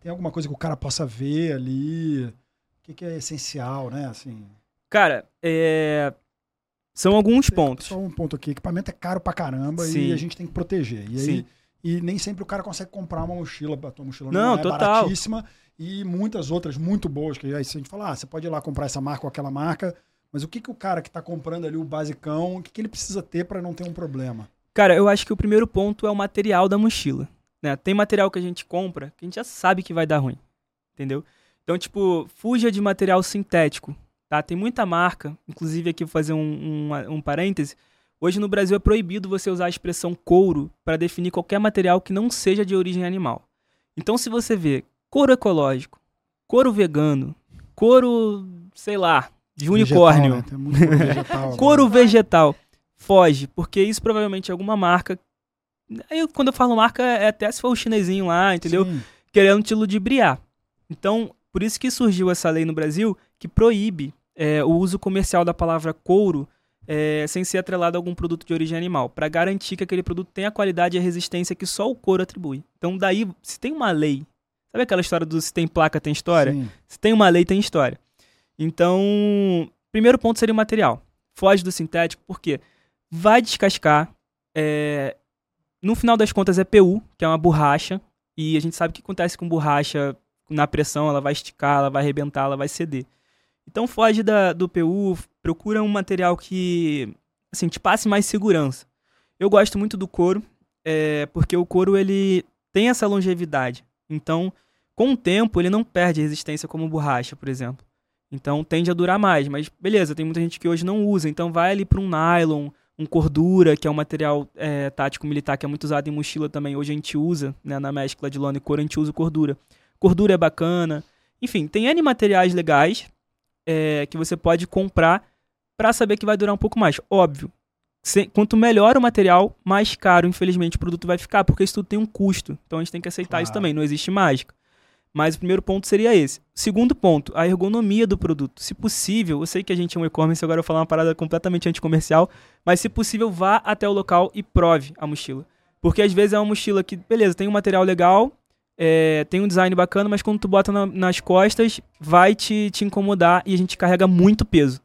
Tem alguma coisa que o cara possa ver ali? O que que é essencial, né? Assim, Cara, é... são alguns pontos. Só um ponto aqui. Equipamento é caro pra caramba Sim. e a gente tem que proteger. E aí, Sim. E nem sempre o cara consegue comprar uma mochila, a tua mochila Não, não, é total. baratíssima e muitas outras muito boas, que aí a gente falar, ah, você pode ir lá comprar essa marca ou aquela marca, mas o que que o cara que tá comprando ali o basicão, o que que ele precisa ter para não ter um problema? Cara, eu acho que o primeiro ponto é o material da mochila. Né? Tem material que a gente compra que a gente já sabe que vai dar ruim. Entendeu? Então, tipo, fuja de material sintético. Tá? Tem muita marca, inclusive aqui vou fazer um, um, um parêntese. Hoje no Brasil é proibido você usar a expressão couro para definir qualquer material que não seja de origem animal. Então, se você vê couro ecológico, couro vegano, couro, sei lá, de unicórnio, Vegetal, né? Couro vegetal. Couro vegetal. Foge, porque isso provavelmente é alguma marca. Aí quando eu falo marca, é até se for o chinesinho lá, entendeu? Sim. Querendo te ludibriar. Então, por isso que surgiu essa lei no Brasil que proíbe é, o uso comercial da palavra couro é, sem ser atrelado a algum produto de origem animal, para garantir que aquele produto tenha a qualidade e a resistência que só o couro atribui. Então, daí, se tem uma lei, sabe aquela história do se tem placa, tem história? Sim. Se tem uma lei, tem história. Então, primeiro ponto seria o material. Foge do sintético, porque vai descascar. é, no final das contas é PU, que é uma borracha. E a gente sabe o que acontece com borracha na pressão, ela vai esticar, ela vai arrebentar, ela vai ceder. Então foge da, do PU, procura um material que assim, te passe mais segurança. Eu gosto muito do couro, é, porque o couro ele tem essa longevidade. Então, com o tempo, ele não perde resistência como borracha, por exemplo. Então tende a durar mais, mas beleza, tem muita gente que hoje não usa, então vai ali para um nylon, um cordura, que é um material é, tático militar que é muito usado em mochila também. Hoje a gente usa, né, na mescla de lona e couro, a gente usa cordura. Cordura é bacana. Enfim, tem N materiais legais é, que você pode comprar para saber que vai durar um pouco mais. Óbvio, se- quanto melhor o material, mais caro, infelizmente, o produto vai ficar, porque isso tudo tem um custo. Então a gente tem que aceitar isso Claro. também, não existe mágica. Mas o primeiro ponto seria esse. Segundo ponto, a ergonomia do produto. Se possível, eu sei que a gente é um e-commerce, agora eu vou falar uma parada completamente anticomercial, mas se possível, vá até o local e prove a mochila. Porque às vezes é uma mochila que, beleza, tem um material legal, é, tem um design bacana, mas quando tu bota na- nas costas, vai te, te incomodar e a gente carrega muito peso.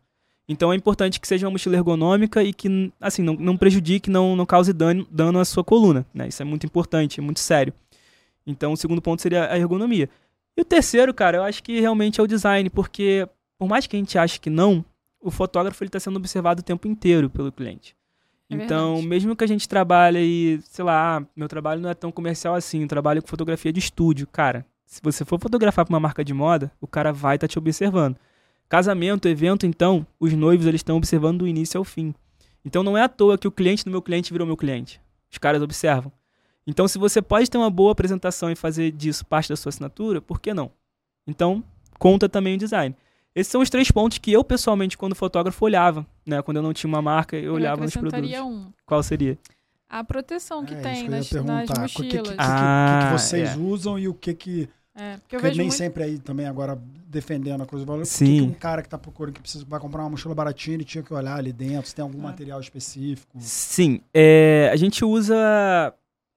Então é importante que seja uma mochila ergonômica e que, assim, não, não prejudique, não, não cause dano, dano à sua coluna. Né? Isso é muito importante, é muito sério. Então o segundo ponto seria a ergonomia. E o terceiro, cara, eu acho que realmente é o design, porque por mais que a gente ache que não, o fotógrafo ele está sendo observado o tempo inteiro pelo cliente. É então, verdade. mesmo que a gente trabalhe e, sei lá, ah, meu trabalho não é tão comercial assim, eu trabalho com fotografia de estúdio. Cara, se você for fotografar para uma marca de moda, o cara vai estar te observando. Casamento, evento, então, os noivos eles estão observando do início ao fim. Então não é à toa que o cliente do meu cliente virou meu cliente. Os caras observam. Então, se você pode ter uma boa apresentação e fazer disso parte da sua assinatura, por que não? Então, conta também o design. Esses são os três pontos que eu, pessoalmente, quando fotógrafo, olhava. Né? Quando eu não tinha uma marca, eu, olhava nos produtos. Um. Qual seria? A proteção que É, tem isso que eu ia nas, nas perguntar. O que, mochilas. que, que, Ah, que- que vocês é. usam e o que que. É, porque eu Porque vejo nem muito... sempre aí também agora defendendo a coisa do valor. Sim. que um cara que tá procurando que precisa vai comprar uma mochila baratinha, ele tinha que olhar ali dentro se tem algum É. material específico. Sim, é, a gente usa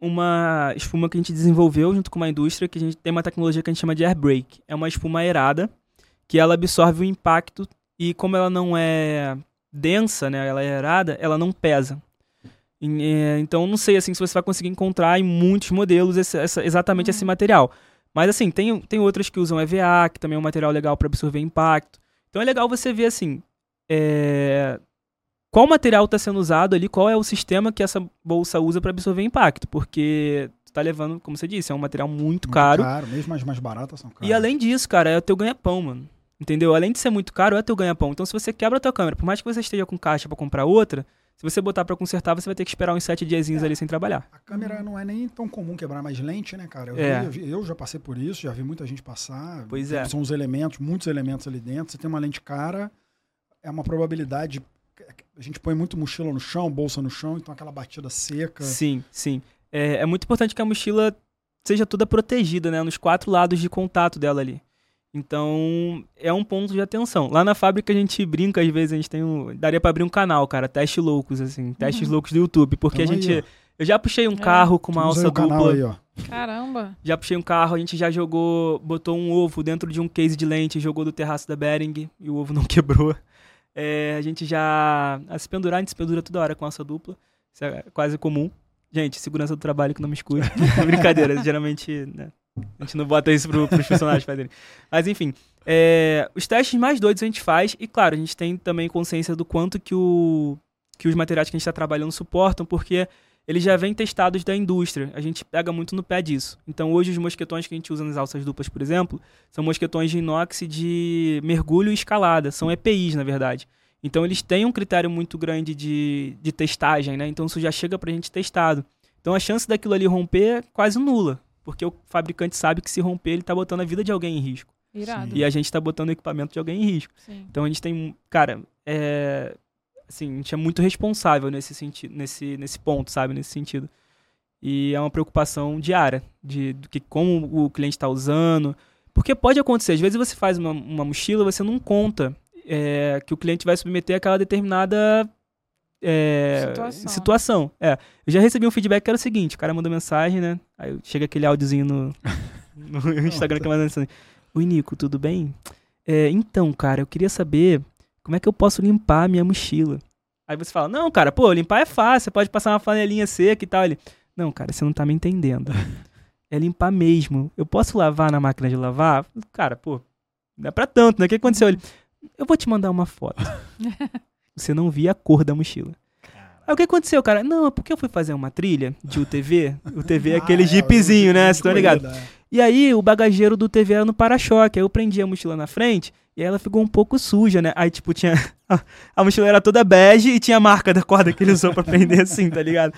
uma espuma que a gente desenvolveu junto com uma indústria que a gente tem uma tecnologia que a gente chama de air brake. É uma espuma aerada que ela absorve o impacto e como ela não é densa, né, ela é aerada, ela não pesa. É, então não sei assim se você vai conseguir encontrar em muitos modelos esse- essa- exatamente esse Uhum. material. Mas assim, tem, tem outras que usam EVA, que também é um material legal para absorver impacto. Então é legal você ver assim, é, qual material está sendo usado ali, qual é o sistema que essa bolsa usa para absorver impacto, porque tu tá levando, como você disse, é um material muito, Muito caro. mesmo as mais baratas são caras. E além disso, cara, é o teu ganha-pão, mano. Entendeu? Além de ser muito caro, é teu ganha-pão. Então, se você quebra a tua câmera, por mais que você esteja com caixa pra comprar outra, se você botar pra consertar, você vai ter que esperar uns sete diazinhos ali sem trabalhar. A câmera não é nem tão comum quebrar mais lente, né, cara? Eu, É. vi- eu vi- eu já passei por isso, já vi muita gente passar. Pois é. São os elementos, muitos elementos ali dentro. Você tem uma lente cara, é uma probabilidade. A gente põe muito mochila no chão, bolsa no chão, então aquela batida seca. Sim, sim. É, é muito importante que a mochila seja toda protegida, né? Nos quatro lados de contato dela ali. Então, é um ponto de atenção. Lá na fábrica a gente brinca, às vezes, a gente tem um. Daria pra abrir um canal, cara. Teste loucos, assim. Testes Uhum. loucos do YouTube. Porque Tamo a aí, gente. ó. eu já puxei um É. carro com uma Temos aí alça dupla. aí, ó. Caramba. Já puxei um carro, a gente já jogou, botou um ovo dentro de um case de lente, jogou do terraço da Bering e o ovo não quebrou. É, a gente já. A se pendurar, a gente se pendura toda hora com alça dupla. Isso é quase comum. Gente, segurança do trabalho que não me escute. Brincadeira, geralmente, né? A gente não bota isso pro, pros funcionários fazerem. Mas enfim, é, os testes mais doidos a gente faz, e claro, a gente tem também consciência do quanto que, o, que os materiais que a gente está trabalhando suportam, porque eles já vêm testados da indústria. A gente pega muito no pé disso. Então hoje os mosquetões que a gente usa nas alças duplas, por exemplo, são mosquetões de inox de mergulho e escalada. São EPIs, na verdade. Então eles têm um critério muito grande de, de testagem, né? Então isso já chega pra gente testado. Então a chance daquilo ali romper é quase nula. Porque o fabricante sabe que se romper, ele tá botando a vida de alguém em risco. Irado. E a gente tá botando o equipamento de alguém em risco. Sim. Então a gente tem, cara, é, assim, a gente é muito responsável nesse sentido, nesse, nesse ponto, sabe, nesse sentido. E é uma preocupação diária de, do que como o cliente está usando, porque pode acontecer. Às vezes você faz uma, uma mochila, você não conta é, que o cliente vai submeter aquela determinada é, Situação. situação. É, eu já recebi um feedback que era o seguinte: o cara mandou mensagem, né? Aí chega aquele áudiozinho no, no Instagram que manda mensagem. Oi, Nico, tudo bem? É, então, cara, eu queria saber como é que eu posso limpar a minha mochila. Aí você fala, não, cara, pô, limpar é fácil, você pode passar uma flanelinha seca e tal. Ele, não, cara, você não tá me entendendo. É limpar mesmo. Eu posso lavar na máquina de lavar? Cara, pô, não é pra tanto, né? O que aconteceu? Ele, eu vou te mandar uma foto. Você não via a cor da mochila. Aí o que aconteceu, cara? Não, é porque eu fui fazer uma trilha de UTV. UTV é aquele Ah, jeepzinho, o né? jeep Vocês estão de ligados? é. E aí o bagageiro do TV era no para-choque. Aí eu prendi a mochila na frente e aí ela ficou um pouco suja, né? Aí, tipo, tinha. A mochila era toda bege e tinha a marca da corda que ele usou pra prender assim, tá ligado?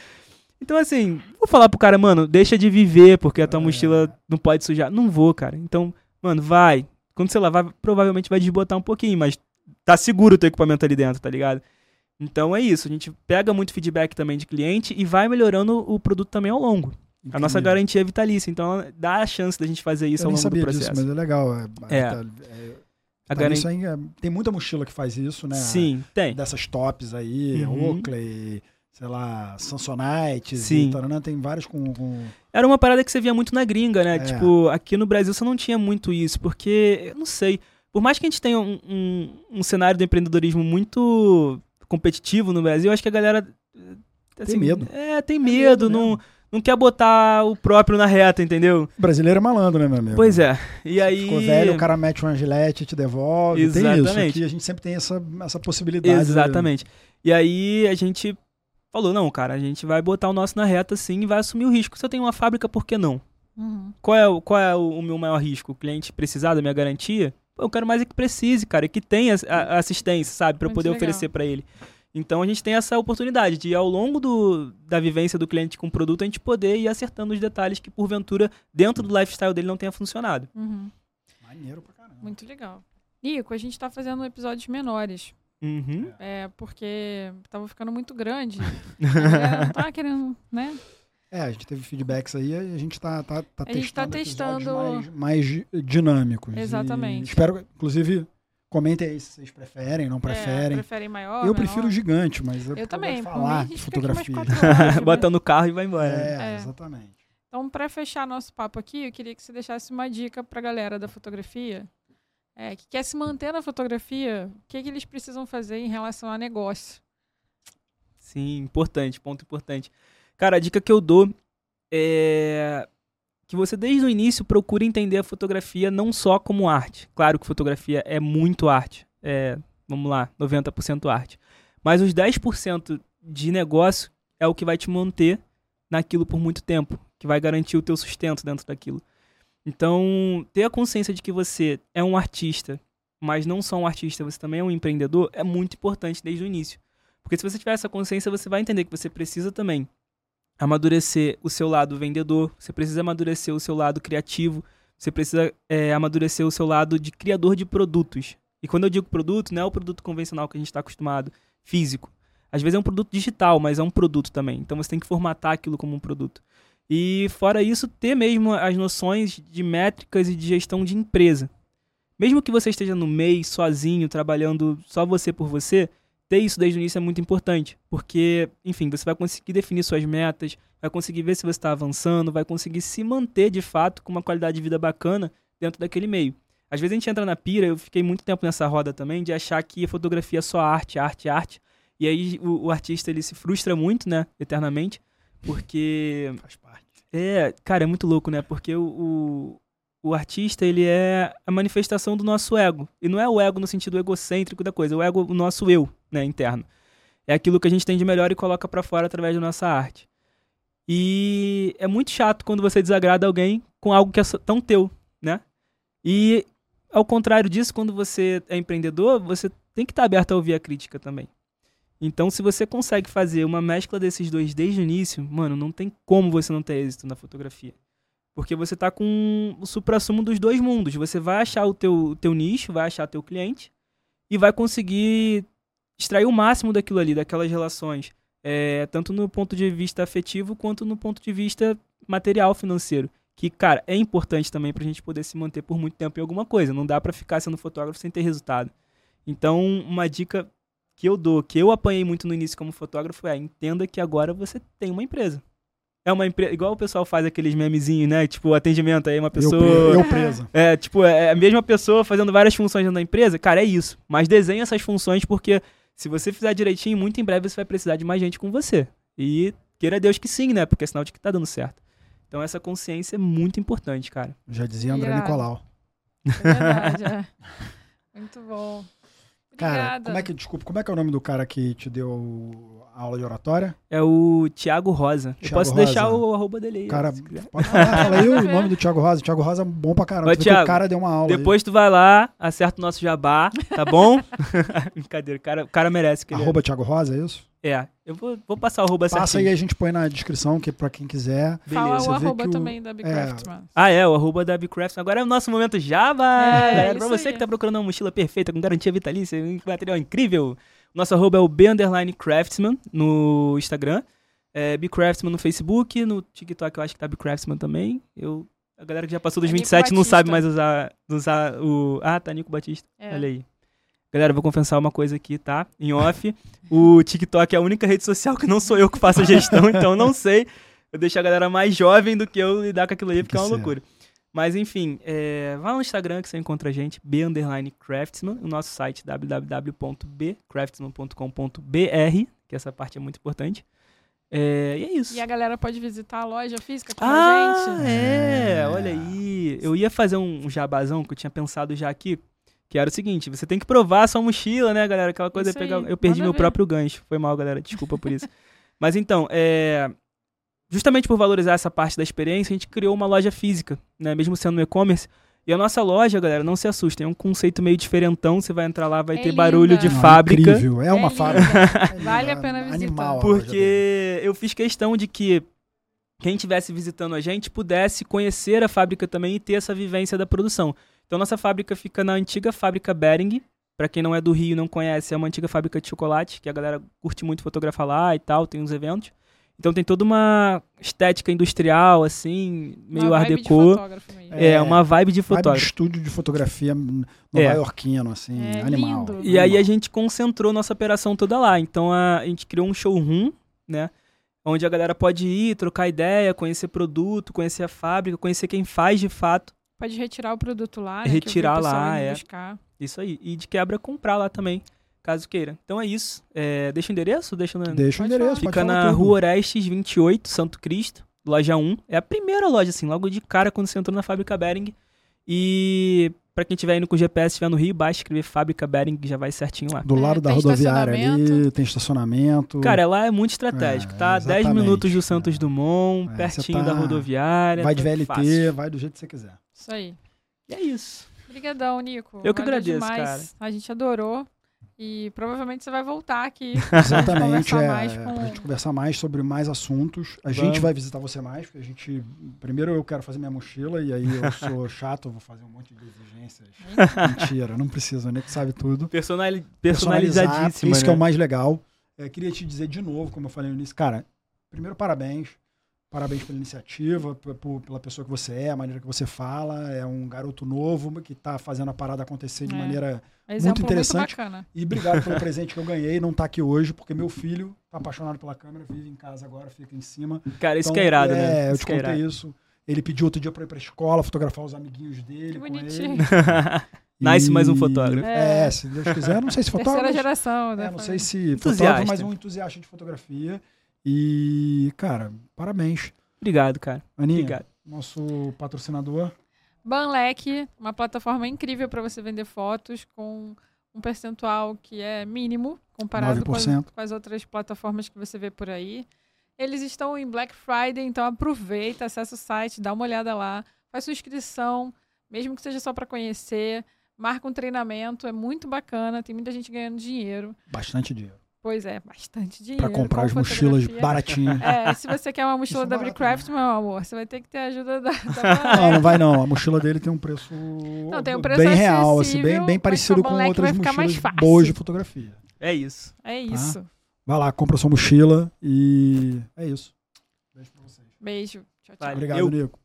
Então, assim, vou falar pro cara, mano, deixa de viver, porque a tua É. mochila não pode sujar. Não vou, cara. Então, mano, vai. Quando você lavar, provavelmente vai desbotar um pouquinho, mas tá seguro o teu equipamento ali dentro, tá ligado? Então é isso, a gente pega muito feedback também de cliente e vai melhorando o produto também ao longo. A nossa Entendi. garantia é vitalícia, então dá a chance da gente fazer isso Eu ao longo do processo. disso, mas é legal. É, É. tá- é, A garan- nisso aí, é, tem muita mochila que faz isso, né? Sim, tem. Dessas tops aí, Uhum. Oakley, sei lá, Samsonite, Sim. Taranã, tem várias com, com- Era uma parada que você via muito na gringa, né? É. Tipo, aqui no Brasil você não tinha muito isso, porque, eu não sei, por mais que a gente tenha um, um, um cenário do empreendedorismo muito competitivo no Brasil, eu acho que a galera. eh, assim, medo. É, tem medo medo, não, mesmo. não quer botar o próprio na reta, entendeu? Brasileiro é malandro, né, meu amigo? Pois é. E aí. Ficou velho, o cara mete uma gilete e te devolve. Tem isso. Exatamente. Aqui a gente sempre tem essa, essa possibilidade. né? Exatamente. E aí a gente falou, não, cara, a gente vai botar o nosso na reta sim e vai assumir o risco. Se eu tenho uma fábrica, por que não? Uhum. Qual é, o- qual é o, o meu maior risco? O cliente precisar da minha garantia? Eu quero mais é que precise, cara, e que tenha a- a assistência, sabe, para poder legal. oferecer para ele. Então a gente tem essa oportunidade de, ao longo do, da vivência do cliente com o produto, a gente poder ir acertando os detalhes que, porventura, dentro do lifestyle dele não tenha funcionado. Uhum. Maneiro pra caramba. Muito legal. Nico, a gente tá fazendo episódios menores. Uhum. É, porque tava ficando muito grande. Não tá querendo, né? É, a gente teve feedbacks aí, a gente tá, tá, tá A gente tá testando mais, mais di- dinâmicos. E Exatamente. espero, inclusive, comentem aí se vocês preferem, não É, preferem. preferem maior, eu menor. prefiro o gigante, mas eu, Eu também. a falar de fotografia. quatro horas, Bota no carro e vai embora. É, É. exatamente. Então, para fechar nosso papo aqui, eu queria que você deixasse uma dica pra galera da fotografia é, que quer se manter na fotografia, o que, que eles precisam fazer em relação a negócio. Sim, importante, ponto importante. Cara, a dica que eu dou é que você desde o início procure entender a fotografia não só como arte. Claro que fotografia é muito arte. É, vamos lá, 90% arte. Mas os 10% de negócio é o que vai te manter naquilo por muito tempo, que vai garantir o teu sustento dentro daquilo. Então, ter a consciência de que você é um artista, mas não só um artista, você também é um empreendedor, é muito importante desde o início. Porque se você tiver essa consciência, você vai entender que você precisa também amadurecer o seu lado vendedor, você precisa amadurecer o seu lado criativo, você precisa é, amadurecer o seu lado de criador de produtos. E quando eu digo produto, não é o produto convencional que a gente está acostumado, físico. Às vezes é um produto digital, mas é um produto também. Então você tem que formatar aquilo como um produto. E fora isso, ter mesmo as noções de métricas e de gestão de empresa. Mesmo que você esteja no mês, sozinho, trabalhando só você por você, ter isso desde o início é muito importante, porque, enfim, você vai conseguir definir suas metas, vai conseguir ver se você está avançando, vai conseguir se manter de fato com uma qualidade de vida bacana dentro daquele meio. Às vezes a gente entra na pira, eu fiquei muito tempo nessa roda também, de achar que a fotografia é só arte, arte, arte, e aí o, o artista ele se frustra muito, né, eternamente, porque Faz parte. é, cara, é muito louco, né? Porque o, o, o artista, ele é a manifestação do nosso ego. E não é o ego no sentido egocêntrico da coisa, o ego, o nosso eu, né, interno. É aquilo que a gente tem de melhor e coloca pra fora através da nossa arte. E é muito chato quando você desagrada alguém com algo que é tão teu, né? E ao contrário disso, quando você é empreendedor, você tem que estar aberto a ouvir a crítica também. Então, se você consegue fazer uma mescla desses dois desde o início, mano, não tem como você não ter êxito na fotografia. Porque você tá com o supra-sumo dos dois mundos. Você vai achar o teu, teu nicho, vai achar teu cliente e vai conseguir extrair o máximo daquilo ali, daquelas relações. É, tanto no ponto de vista afetivo quanto no ponto de vista material financeiro. Que, cara, é importante também pra gente poder se manter por muito tempo em alguma coisa. Não dá pra ficar sendo fotógrafo sem ter resultado. Então, uma dica que eu dou, que eu apanhei muito no início como fotógrafo, é entenda que agora você tem uma empresa. É uma empresa, igual o pessoal faz aqueles memezinhos, né? Tipo, atendimento aí, uma pessoa. eu presa. É, tipo, é a mesma pessoa fazendo várias funções dentro da empresa. Cara, é isso. Mas desenha essas funções porque se você fizer direitinho, muito em breve você vai precisar de mais gente com você. E queira Deus que sim, né? Porque é sinal de que tá dando certo. Então essa consciência é muito importante, cara. Já dizia André Irado. Nicolau. É verdade, é. Muito bom. Cara, Obrigada. como é que, desculpa, como é que é o nome do cara que te deu aula de oratória? É o Thiago Rosa. Eu Thiago posso Rosa. deixar o arroba dele aí. O cara, pode falar, fala aí o nome do Thiago Rosa. O Thiago Rosa é bom pra caramba. Ô, Thiago, o cara deu uma aula. aí. Depois tu vai lá, acerta o nosso jabá, tá bom? Brincadeira, o cara, o cara merece que ele Arroba Thiago Rosa, é isso? É, eu vou, vou passar o arroba Passa certinho. aí, a gente põe na descrição, que é pra quem quiser. Fala Beleza. o Você vê arroba que o- também da Big é. Craftsman. Ah, é, o arroba da Bcraft. Agora é o nosso momento Java, É, galera. Pra você aí. que tá procurando uma mochila perfeita, com garantia vitalícia, um material incrível. Nosso arroba é o B underline Craftsman no Instagram. É Bcraftsman no Facebook, no TikTok eu acho que tá Bcraftsman também. Eu, a galera que já passou dos É Nico 27 não sabe mais usar, usar o... Ah, tá, Nico Batista. É. Olha aí. Galera, eu vou confessar uma coisa aqui, tá? Em off. o TikTok é a única rede social que não sou eu que faço a gestão, então não sei. Eu deixo a galera mais jovem do que eu lidar com aquilo ali, porque é uma ser. loucura. Mas enfim, é, vá no Instagram que você encontra a gente, b underline craftsman, o nosso site www.bcraftsman.com.br, que essa parte é muito importante. É, e é isso. E a galera pode visitar a loja física com Ah, a gente. é, É. olha aí. Eu ia fazer um jabazão que eu tinha pensado já aqui, que era o seguinte, você tem que provar a sua mochila, né, galera? Aquela coisa, Isso é pegar... aí, eu perdi manda meu ver. próprio gancho. Foi mal, galera, desculpa por isso. Mas então, é... justamente por valorizar essa parte da experiência, a gente criou uma loja física, né, mesmo sendo no e-commerce, E a nossa loja, galera, não se assustem, é um conceito meio diferentão. Você vai entrar lá, vai É ter barulho de linda. Não, fábrica. Incrível. É uma linda. fábrica. Vale a pena visitar. Animal. Porque eu fiz questão de que quem estivesse visitando a gente pudesse conhecer a fábrica também e ter essa vivência da produção. Então, nossa fábrica fica na antiga fábrica Bering. Pra quem não é do Rio e não conhece, é uma antiga fábrica de chocolate, que a galera curte muito fotografar lá e tal, tem uns eventos. Então tem toda uma estética industrial, assim, meio Uma art de deco. fotógrafo mesmo. É, É, uma vibe de Vibe de fotógrafo. estúdio de fotografia nova É. iorquino, assim, É, animal. lindo. E aí a gente concentrou nossa operação toda lá. Então a, a gente criou um showroom, né? Onde a galera pode ir, trocar ideia, conhecer produto, conhecer a fábrica, conhecer quem faz de fato. Pode retirar o produto lá, né? Retirar lá, é. buscar. Isso aí. E de quebra comprar lá também, caso queira. Então é isso. É, deixa o endereço? Deixa no... Deixa o endereço, Fica na tudo. Rua Orestes 28, Santo Cristo, loja 1. É a primeira loja, assim, logo de cara quando você entrou na Fábrica Bering. E pra quem estiver indo com o GPS, estiver no Rio, basta escrever Fábrica Bering, que já vai certinho lá. Do É, lado da tem rodoviária ali, estacionamento. tem estacionamento. Cara, lá é muito estratégico, É, tá? 10 exatamente, minutos do Santos é. Dumont, É, pertinho você da tá- rodoviária. vai de tá VLT, fácil. vai do jeito que você quiser. Isso aí. E é isso. Obrigadão, Nico. Eu que Valeu agradeço, demais. cara. A gente adorou. E provavelmente você vai voltar aqui. Exatamente, conversar é, mais com- pra gente conversar mais sobre mais assuntos. A gente Vamos. vai visitar você mais, porque a gente. Primeiro eu quero fazer minha mochila, e aí eu sou chato, vou fazer um monte de exigências. Mentira, não precisa, né? Que sabe tudo. Personali Personalizar, personalizadíssima, Isso que é o né? mais legal. É, queria te dizer de novo, como eu falei no início, cara, primeiro parabéns. Parabéns pela iniciativa, pela pessoa que você é, a maneira que você fala. É um garoto novo que está fazendo a parada acontecer de É. maneira Exemplo interessante. Muito bacana. E obrigado pelo presente que eu ganhei. Não tá aqui hoje, porque meu filho tá apaixonado pela câmera, vive em casa agora, fica em cima. Cara, isso Então, que é irado, é, né? eu Isso te é contei irado. isso. Ele pediu outro dia pra ir pra escola, fotografar os amiguinhos dele. Que com bonitinho. ele. Nice, E- mais um fotógrafo. É, É. se Deus quiser. Não sei se Terceira fotógrafo. geração, né? É, não sei se Entusiasta. fotógrafo, mas um entusiasta de fotografia. E, cara, parabéns. Obrigado, cara. Aninha, Obrigado. nosso patrocinador. Banlec, uma plataforma incrível para você vender fotos com um percentual que é mínimo comparado com as, 9%. com as outras plataformas que você vê por aí. Eles estão em Black Friday, então aproveita, acessa o site, dá uma olhada lá, faz sua inscrição, mesmo que seja só para conhecer, marca um treinamento, é muito bacana, tem muita gente ganhando dinheiro. Bastante dinheiro. Pois é, bastante dinheiro. Pra comprar com as mochilas baratinhas. É, se você quer uma mochila é da barato, Craft, meu amor, você vai ter que ter a ajuda da, da Não, não vai não. A mochila dele tem um preço, Não, tem um preço bem real, assim, bem, bem parecido com outras vai ficar mais mochilas fácil. boas de fotografia. É isso. É isso. Vai lá, compra sua mochila e é isso. Beijo pra vocês. Beijo. Tchau, tchau. Vale. Obrigado, Eu- Nico.